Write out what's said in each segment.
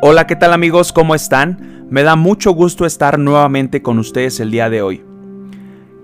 Hola, ¿qué tal amigos? ¿Cómo están? Me da mucho gusto estar nuevamente con ustedes el día de hoy.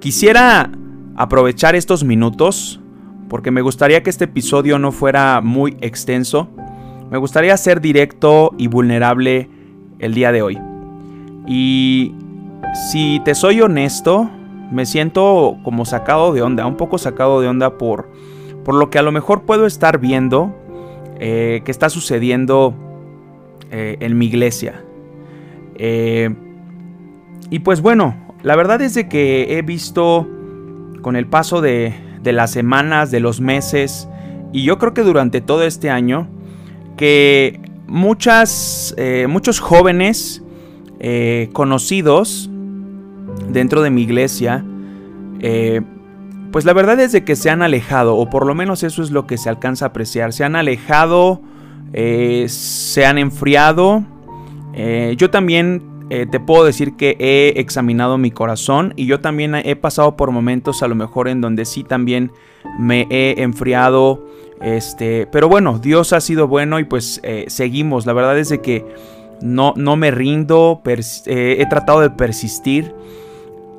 Quisiera aprovechar estos minutos porque me gustaría que este episodio no fuera muy extenso. Me gustaría ser directo y vulnerable el día de hoy. Y si te soy honesto, me siento como sacado de onda, un poco sacado de onda por, por lo que a lo mejor puedo estar viendo eh, que está sucediendo eh, en mi iglesia. Eh, y pues bueno, la verdad es de que he visto con el paso de, de las semanas, de los meses, y yo creo que durante todo este año, que muchas, muchos jóvenes conocidos dentro de mi iglesia, eh, pues la verdad es de que se han alejado, o por lo menos eso es lo que se alcanza a apreciar. Se han alejado, eh, se han enfriado. Eh, yo también te puedo decir que he examinado mi corazón y yo también he pasado por momentos a lo mejor en donde sí también me he enfriado. Este, pero bueno, Dios ha sido bueno y pues seguimos. La verdad es de que no, no me rindo, he tratado de persistir.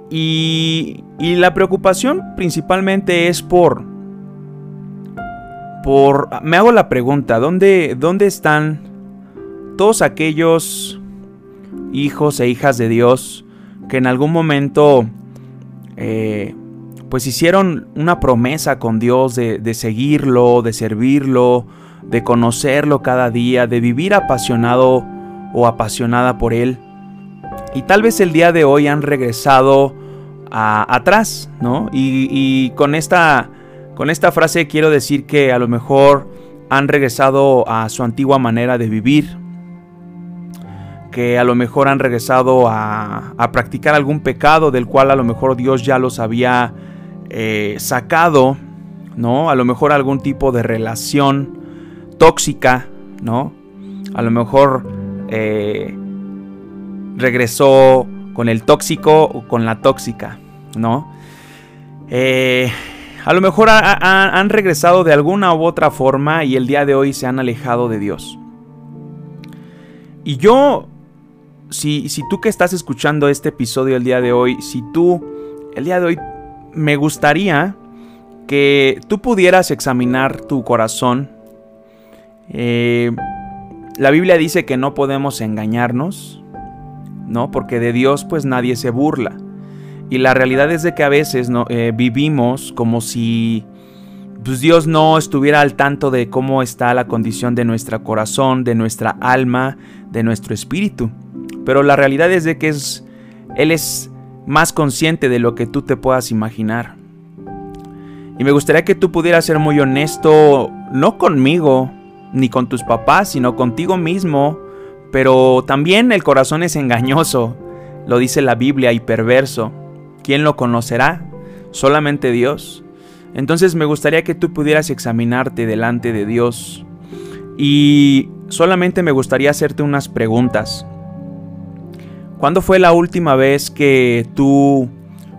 Y, la preocupación principalmente es por... me hago la pregunta, ¿dónde, dónde están todos aquellos hijos e hijas de Dios que en algún momento eh, pues hicieron una promesa con Dios de, seguirlo, de servirlo, de conocerlo cada día, de vivir apasionado o apasionada por Él y tal vez el día de hoy han regresado atrás, ¿no? Y, con, esta, con esta frase quiero decir que a lo mejor han regresado a su antigua manera de vivir, que a lo mejor han regresado a, practicar algún pecado del cual a lo mejor Dios ya los había eh, sacado, ¿no? A lo mejor algún tipo de relación tóxica, ¿no? A lo mejor eh, regresó con el tóxico o con la tóxica, ¿no? Eh, a lo mejor han regresado de alguna u otra forma y el día de hoy se han alejado de Dios. Y yo, si, si tú que estás escuchando este episodio el día de hoy, si tú, el día de hoy, me gustaría que tú pudieras examinar tu corazón. Eh, la Biblia dice que no podemos engañarnos. ¿no? Porque de Dios pues nadie se burla. Y la realidad es de que a veces ¿no? Eh, vivimos como si pues, Dios no estuviera al tanto de cómo está la condición de nuestro corazón, de nuestra alma, de nuestro espíritu. Pero la realidad es de que Él es más consciente de lo que tú te puedas imaginar. Y me gustaría que tú pudieras ser muy honesto, no conmigo, ni con tus papás, sino contigo mismo, pero también el corazón es engañoso, lo dice la Biblia, y perverso. ¿Quién lo conocerá? Solamente Dios. Entonces me gustaría que tú pudieras examinarte delante de Dios. Y solamente me gustaría hacerte unas preguntas. ¿Cuándo fue la última vez que tú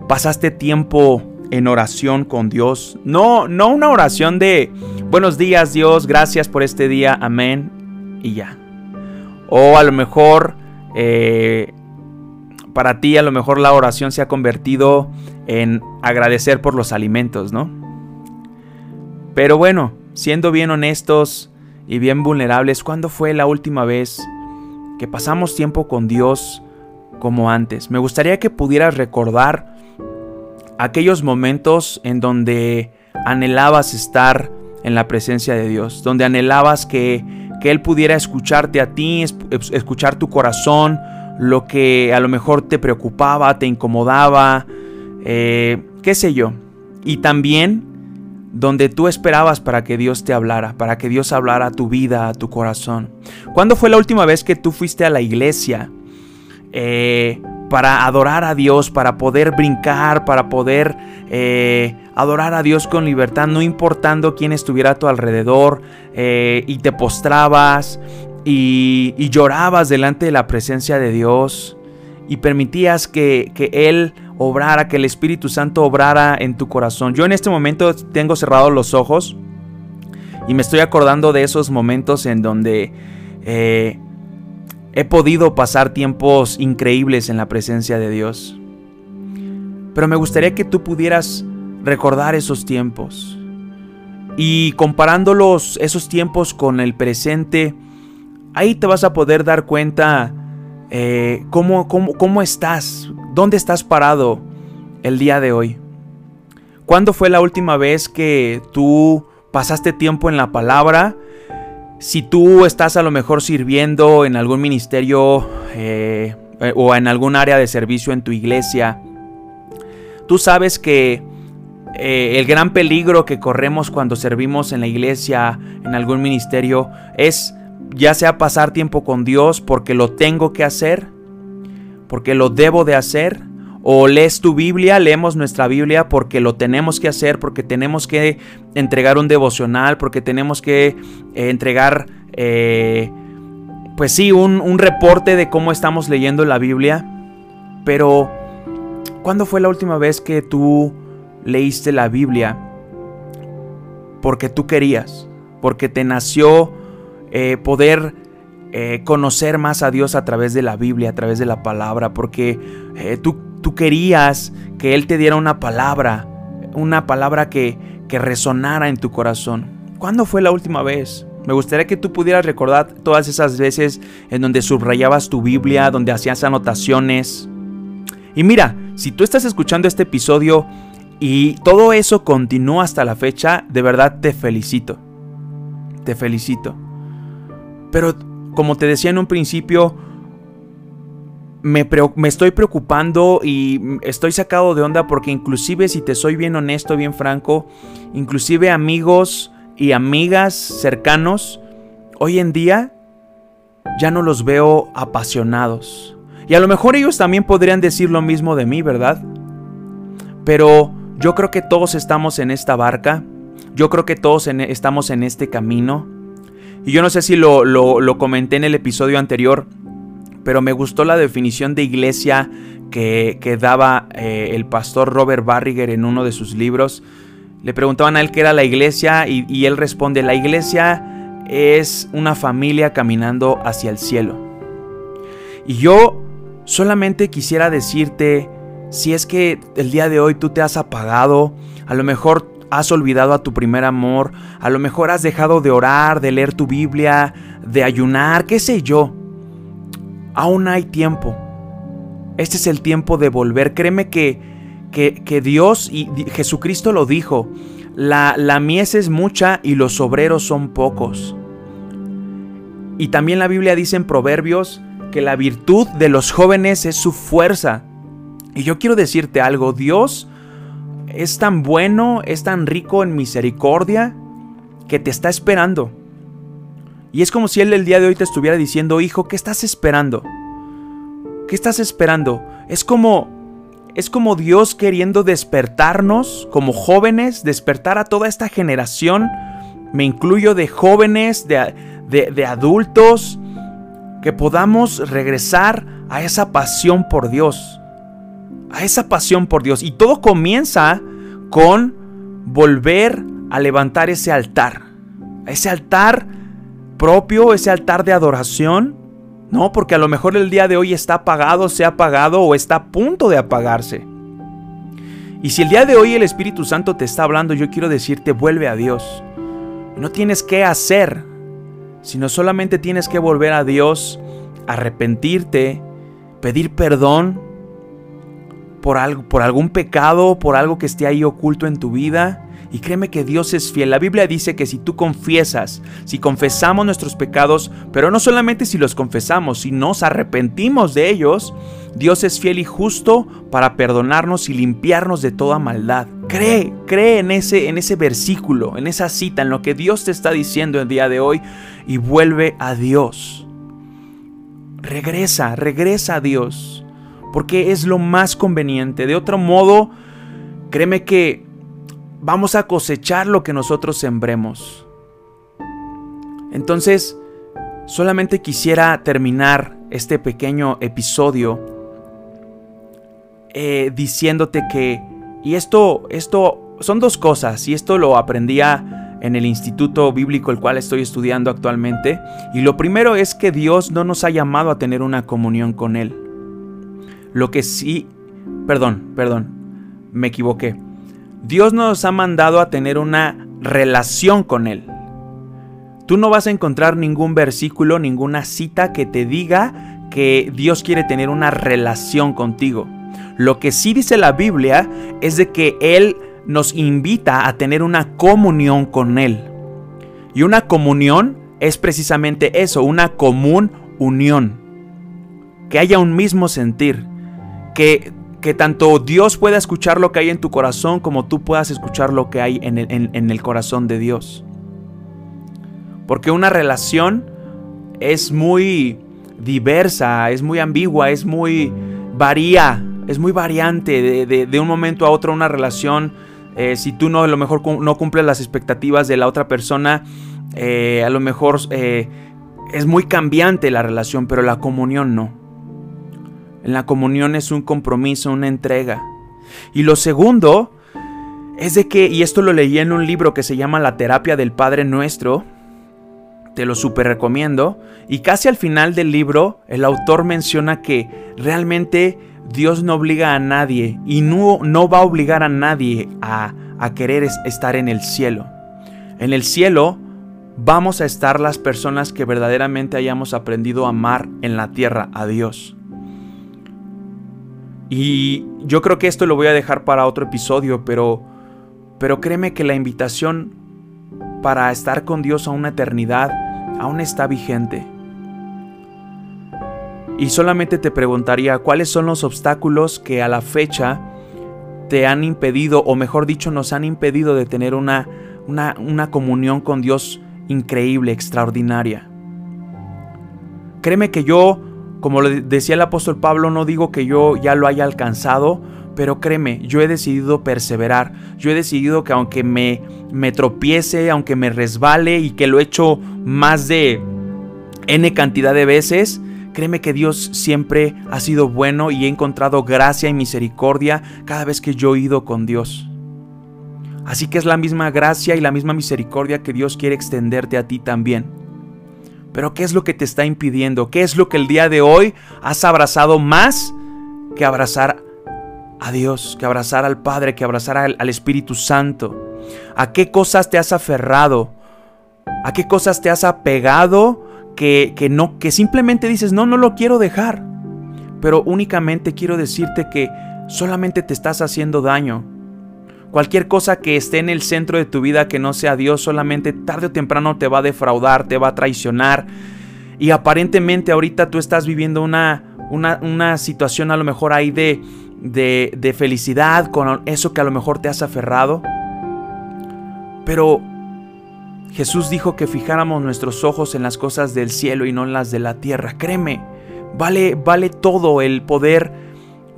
pasaste tiempo en oración con Dios? No, no una oración de buenos días Dios, gracias por este día, amén y ya. O a lo mejor eh, para ti a lo mejor la oración se ha convertido en agradecer por los alimentos, ¿no? Pero bueno, siendo bien honestos y bien vulnerables, ¿cuándo fue la última vez que pasamos tiempo con Dios como antes? Me gustaría que pudieras recordar aquellos momentos en donde anhelabas estar en la presencia de Dios, donde anhelabas que que Él pudiera escucharte a ti, escuchar tu corazón, lo que a lo mejor te preocupaba, te incomodaba, eh, qué sé yo. Y también donde tú esperabas para que Dios te hablara, para que Dios hablara a tu vida, a tu corazón. ¿Cuándo fue la última vez que tú fuiste a la iglesia? Eh, para adorar a Dios, para poder brincar, para poder eh, adorar a Dios con libertad, no importando quién estuviera a tu alrededor, eh, y te postrabas y, llorabas delante de la presencia de Dios y permitías que, que Él obrara, que el Espíritu Santo obrara en tu corazón. Yo en este momento tengo cerrados los ojos y me estoy acordando de esos momentos en donde... Eh, he podido pasar tiempos increíbles en la presencia de Dios. Pero me gustaría que tú pudieras recordar esos tiempos. Y comparándolos, esos tiempos con el presente, ahí te vas a poder dar cuenta eh, cómo, cómo, cómo estás, dónde estás parado el día de hoy. ¿Cuándo fue la última vez que tú pasaste tiempo en la palabra? Si tú estás a lo mejor sirviendo en algún ministerio eh, o en algún área de servicio en tu iglesia, tú sabes que eh, el gran peligro que corremos cuando servimos en la iglesia, en algún ministerio, es ya sea pasar tiempo con Dios porque lo tengo que hacer, porque lo debo de hacer, o lees tu Biblia, leemos nuestra Biblia porque lo tenemos que hacer, porque tenemos que entregar un devocional, porque tenemos que eh, entregar, eh, pues sí, un, un reporte de cómo estamos leyendo la Biblia. Pero, ¿cuándo fue la última vez que tú leíste la Biblia porque tú querías, porque te nació eh, poder conocer más a Dios a través de la Biblia, a través de la palabra, porque tú tú querías que Él te diera una palabra, una palabra que, que resonara en tu corazón. ¿Cuándo fue la última vez? Me gustaría que tú pudieras recordar todas esas veces en donde subrayabas tu Biblia, donde hacías anotaciones. Y mira, si tú estás escuchando este episodio y todo eso continúa hasta la fecha, de verdad te felicito. Te felicito. Pero como te decía en un principio, me, estoy preocupando y estoy sacado de onda porque inclusive si te soy bien honesto, bien franco, inclusive amigos y amigas cercanos, hoy en día ya no los veo apasionados. Y a lo mejor ellos también podrían decir lo mismo de mí, ¿verdad? Pero yo creo que todos estamos en esta barca, yo creo que todos estamos en este camino. Y yo no sé si lo, lo comenté en el episodio anterior, pero me gustó la definición de iglesia que, daba eh, el pastor Robert Barriger en uno de sus libros. Le preguntaban a él qué era la iglesia y, y él responde, la iglesia es una familia caminando hacia el cielo. Y yo solamente quisiera decirte, si es que el día de hoy tú te has apagado, a lo mejor has olvidado a tu primer amor, a lo mejor has dejado de orar, de leer tu Biblia, de ayunar, qué sé yo aún hay tiempo. Este es el tiempo de volver. Créeme que, que, Dios y Jesucristo lo dijo. La, la mies es mucha y los obreros son pocos. Y también la Biblia dice en Proverbios que la virtud de los jóvenes es su fuerza. Y yo quiero decirte algo, Dios es tan bueno, es tan rico en misericordia, que te está esperando. Y es como si Él el día de hoy te estuviera diciendo, hijo, ¿qué estás esperando? ¿Qué estás esperando? Es como... Es como Dios queriendo despertarnos como jóvenes, despertar a toda esta generación. Me incluyo de jóvenes, de, de adultos, que podamos regresar a esa pasión por Dios. A esa pasión por Dios. Y todo comienza con volver a levantar ese altar. Ese altar propio, ese altar de adoración. No, porque a lo mejor el día de hoy está apagado, se ha apagado o está a punto de apagarse. Y si el día de hoy el Espíritu Santo te está hablando, yo quiero decirte, vuelve a Dios. No tienes que hacer, sino solamente tienes que volver a Dios, arrepentirte, pedir perdón por, algo, por algún pecado, por algo que esté ahí oculto en tu vida y créeme que Dios es fiel. La Biblia dice que si tú confiesas, si confesamos nuestros pecados, pero no solamente si los confesamos, si nos arrepentimos de ellos, Dios es fiel y justo para perdonarnos y limpiarnos de toda maldad. Cree, cree en ese, en ese versículo, en esa cita, en lo que Dios te está diciendo el día de hoy y vuelve a Dios. Regresa, regresa a Dios, porque es lo más conveniente. De otro modo, créeme que vamos a cosechar lo que nosotros sembremos. Entonces, solamente quisiera terminar este pequeño episodio eh, diciéndote que, y esto, esto son dos cosas, y esto lo aprendía en el instituto bíblico el cual estoy estudiando actualmente. Y lo primero es que Dios no nos ha llamado a tener una comunión con Él. Lo que sí, perdón, perdón, me equivoqué. Dios nos ha mandado a tener una relación con Él. Tú no vas a encontrar ningún versículo, ninguna cita que te diga que Dios quiere tener una relación contigo. Lo que sí dice la Biblia es de que Él nos invita a tener una comunión con Él. Y una comunión es precisamente eso, una común unión. Que haya un mismo sentir. Que, tanto Dios pueda escuchar lo que hay en tu corazón como tú puedas escuchar lo que hay en el, en el corazón de Dios. Porque una relación es muy diversa, es muy ambigua, es muy varía, es muy variante de, un momento a otro una relación. Eh, si tú no, a lo mejor no cumples las expectativas de la otra persona, eh, a lo mejor eh, es muy cambiante la relación, pero la comunión no. En la comunión es un compromiso, una entrega. Y lo segundo es de que, y esto lo leí en un libro que se llama La terapia del Padre Nuestro, te lo super recomiendo. Y casi al final del libro, el autor menciona que realmente Dios no obliga a nadie y no, no va a obligar a nadie a, a querer estar en el cielo. En el cielo vamos a estar las personas que verdaderamente hayamos aprendido a amar en la tierra a Dios. Y yo creo que esto lo voy a dejar para otro episodio, pero, pero créeme que la invitación para estar con Dios a una eternidad aún está vigente. Y solamente te preguntaría cuáles son los obstáculos que a la fecha te han impedido, o mejor dicho, nos han impedido de tener una, una, una comunión con Dios increíble, extraordinaria. Créeme que yo, como le decía el apóstol Pablo, no digo que yo ya lo haya alcanzado, pero créeme, yo he decidido perseverar. Yo he decidido que aunque me, me tropiece, aunque me resbale y que lo he hecho más de N cantidad de veces, créeme que Dios siempre ha sido bueno y he encontrado gracia y misericordia cada vez que yo he ido con Dios. Así que es la misma gracia y la misma misericordia que Dios quiere extenderte a ti también. Pero ¿qué es lo que te está impidiendo? ¿Qué es lo que el día de hoy has abrazado más que abrazar a Dios, que abrazar al Padre, que abrazar al, Espíritu Santo. ¿A qué cosas te has aferrado? ¿A qué cosas te has apegado que, que, no, que simplemente dices, no, no lo quiero dejar? Pero únicamente quiero decirte que solamente te estás haciendo daño. Cualquier cosa que esté en el centro de tu vida que no sea Dios, solamente tarde o temprano te va a defraudar, te va a traicionar. Y aparentemente ahorita tú estás viviendo una, una, una situación a lo mejor ahí de, de, felicidad con eso que a lo mejor te has aferrado. Pero Jesús dijo que fijáramos nuestros ojos en las cosas del cielo y no en las de la tierra. Créeme, vale, vale todo el poder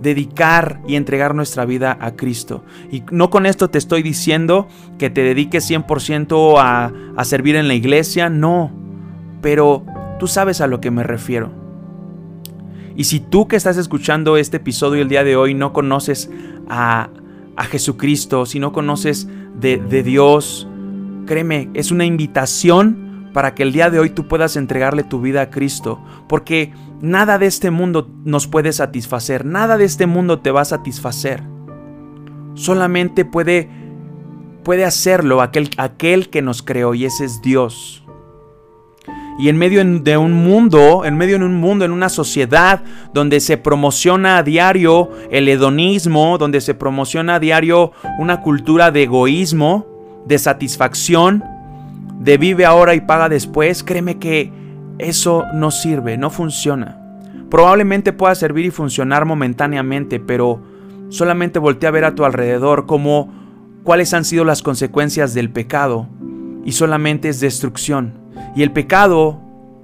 dedicar y entregar nuestra vida a Cristo. Y no con esto te estoy diciendo que te dediques 100% a, a servir en la iglesia, no. Pero tú sabes a lo que me refiero. Y si tú que estás escuchando este episodio el día de hoy no conoces a, Jesucristo, si no conoces de, de Dios, créeme, es una invitación para que el día de hoy tú puedas entregarle tu vida a Cristo. Porque nada de este mundo nos puede satisfacer, nada de este mundo te va a satisfacer. Solamente puede, puede hacerlo aquel, aquel que nos creó y ese es Dios. Y en medio de un mundo, en medio de un mundo, en una sociedad donde se promociona a diario el hedonismo, donde se promociona a diario una cultura de egoísmo, de satisfacción, de vive ahora y paga después, créeme que eso no sirve, no funciona. Probablemente pueda servir y funcionar momentáneamente, pero solamente voltea a ver a tu alrededor como cuáles han sido las consecuencias del pecado y solamente es destrucción. Y el pecado,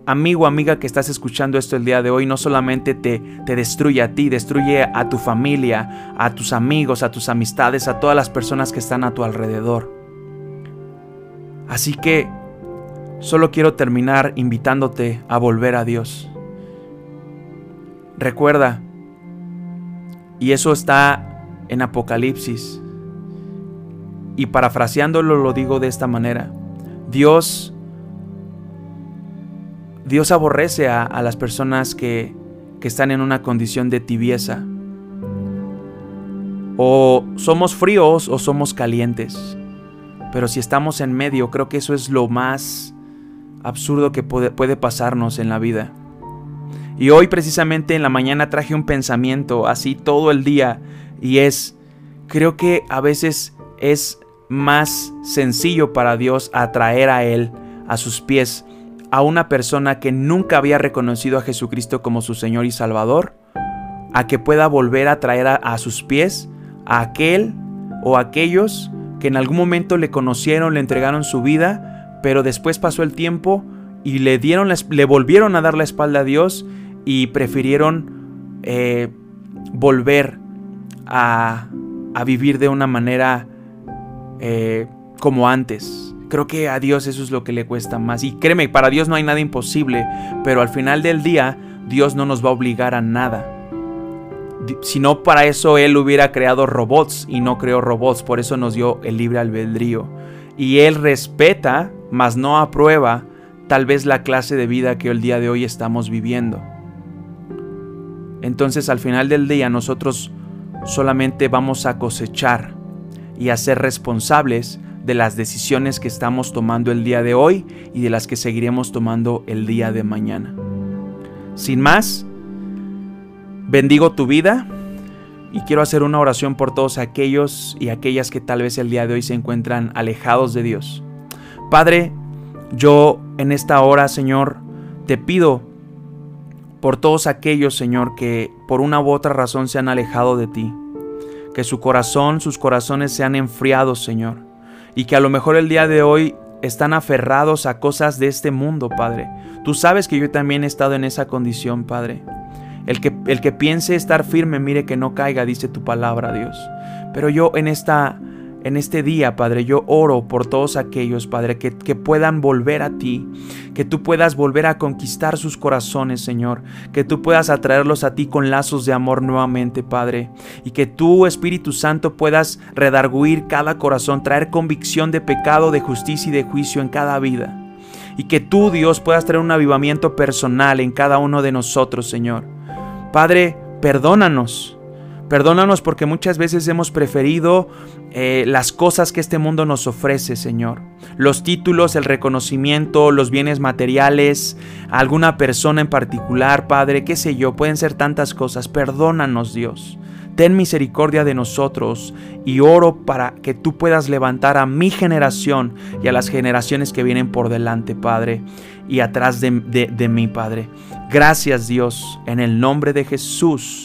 amigo, amiga que estás escuchando esto el día de hoy, no solamente te, te destruye a ti, destruye a tu familia, a tus amigos, a tus amistades, a todas las personas que están a tu alrededor. Así que solo quiero terminar invitándote a volver a Dios. Recuerda, y eso está en Apocalipsis, y parafraseándolo lo digo de esta manera, Dios, Dios aborrece a, a las personas que, que están en una condición de tibieza. O somos fríos o somos calientes. Pero si estamos en medio, creo que eso es lo más absurdo que puede, pasarnos en la vida. Y hoy precisamente en la mañana traje un pensamiento así todo el día y es, creo que a veces es más sencillo para Dios atraer a Él a sus pies a una persona que nunca había reconocido a Jesucristo como su Señor y Salvador, a que pueda volver a traer a, sus pies a aquel o aquellos que en algún momento le conocieron, le entregaron su vida, pero después pasó el tiempo y le dieron, le volvieron a dar la espalda a Dios y prefirieron eh, volver a, a, vivir de una manera eh, como antes. Creo que a Dios eso es lo que le cuesta más. Y créeme, para Dios no hay nada imposible, pero al final del día Dios no nos va a obligar a nada. Si no, para eso Él hubiera creado robots y no creó robots, por eso nos dio el libre albedrío. Y Él respeta, mas no aprueba, tal vez la clase de vida que el día de hoy estamos viviendo. Entonces al final del día nosotros solamente vamos a cosechar y a ser responsables de las decisiones que estamos tomando el día de hoy y de las que seguiremos tomando el día de mañana. Sin más, bendigo tu vida y quiero hacer una oración por todos aquellos y aquellas que tal vez el día de hoy se encuentran alejados de Dios. Padre, yo en esta hora, Señor, te pido por todos aquellos, Señor, que por una u otra razón se han alejado de ti. Que su corazón, sus corazones se han enfriado, Señor y que a lo mejor el día de hoy están aferrados a cosas de este mundo, Padre. Tú sabes que yo también he estado en esa condición, Padre. El que, el que piense estar firme, mire que no caiga, dice tu palabra, Dios. Pero yo en esta en este día, Padre, yo oro por todos aquellos, Padre, que, puedan volver a ti, que tú puedas volver a conquistar sus corazones, Señor, que tú puedas atraerlos a ti con lazos de amor nuevamente, Padre, y que tú, Espíritu Santo, puedas redarguir cada corazón, traer convicción de pecado, de justicia y de juicio en cada vida. Y que tú, Dios, puedas traer un avivamiento personal en cada uno de nosotros, Señor. Padre, perdónanos Perdónanos porque muchas veces hemos preferido eh, las cosas que este mundo nos ofrece, Señor. Los títulos, el reconocimiento, los bienes materiales, alguna persona en particular, Padre, qué sé yo, pueden ser tantas cosas. Perdónanos, Dios. Ten misericordia de nosotros y oro para que tú puedas levantar a mi generación y a las generaciones que vienen por delante, Padre, y atrás de, de mí, Padre. Gracias, Dios, en el nombre de Jesús.